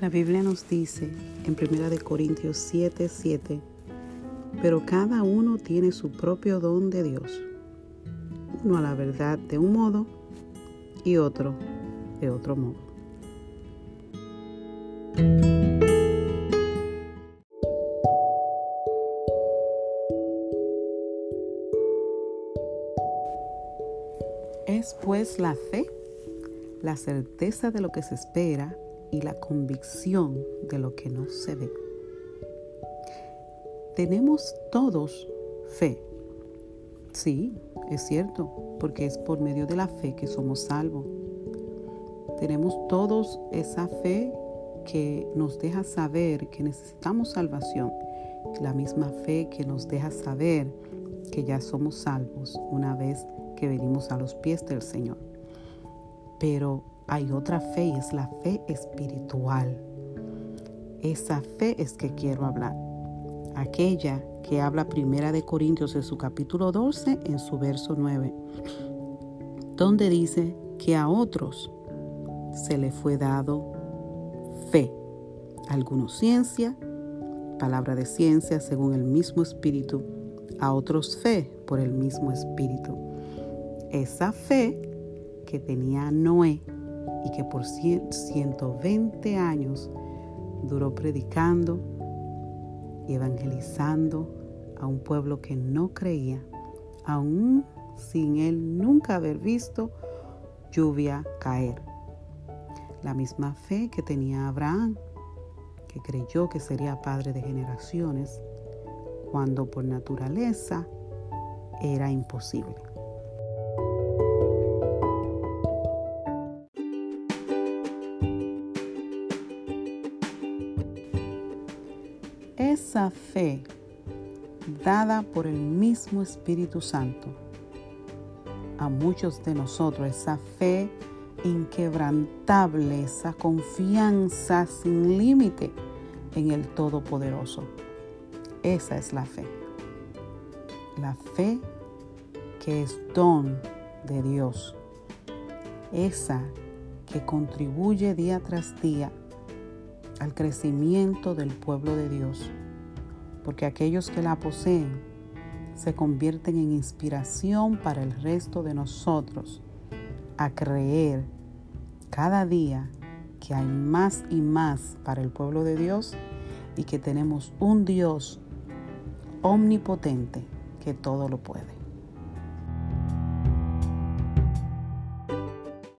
La Biblia nos dice en 1 Corintios 7, 7, pero cada uno tiene su propio don de Dios, uno a la verdad de un modo y otro de otro modo. Es pues la fe, la certeza de lo que se espera y la convicción de lo que no se ve. Tenemos todos fe. Sí, es cierto, porque es por medio de la fe que somos salvos. Tenemos todos esa fe que nos deja saber que necesitamos salvación. La misma fe que nos deja saber que ya somos salvos una vez que venimos a los pies del Señor. Pero hay otra fe y es la fe espiritual. Esa fe es que quiero hablar. Aquella que habla Primera de Corintios en su capítulo 12 en su verso 9, donde dice que a otros se le fue dado fe, algunos ciencia, palabra de ciencia según el mismo espíritu, a otros fe por el mismo espíritu. Esa fe que tenía Noé y que por 120 años duró predicando y evangelizando a un pueblo que no creía, aún sin él nunca haber visto lluvia caer. La misma fe que tenía Abraham, que creyó que sería padre de generaciones, cuando por naturaleza era imposible. Esa fe dada por el mismo Espíritu Santo a muchos de nosotros, esa fe inquebrantable, esa confianza sin límite en el Todopoderoso. Esa es la fe. La fe que es don de Dios. Esa que contribuye día tras día al crecimiento del pueblo de Dios, porque aquellos que la poseen se convierten en inspiración para el resto de nosotros a creer cada día que hay más y más para el pueblo de Dios y que tenemos un Dios omnipotente que todo lo puede.